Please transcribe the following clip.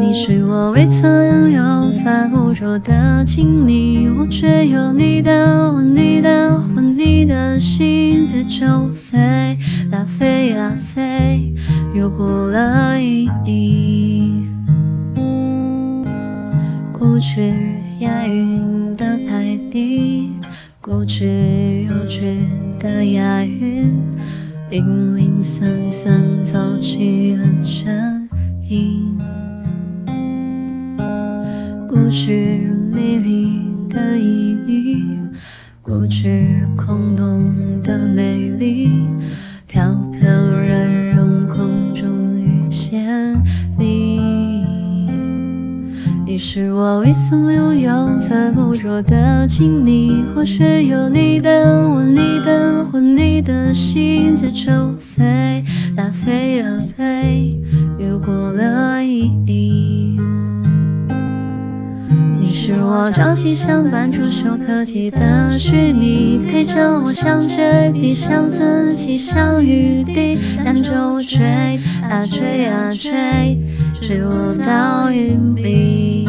你是我未曾拥有、犯不着的经历，我却有你的、吻你的、魂你的心在周飞，啦飞呀飞，又过了意义。固执押韵的排比，固执又觉得押韵，零零散散造起了固执迷离的意义，固执空洞的美丽，飘飘然让空中遇见你。你是我未曾拥有、犯不着的亲昵，我却有你的、吻你的、魂你的心在抽是我朝夕相伴、触手可及的虚拟，陪着我像纸笔，像自己像雨滴，看着我追啊追啊追，追我到云里。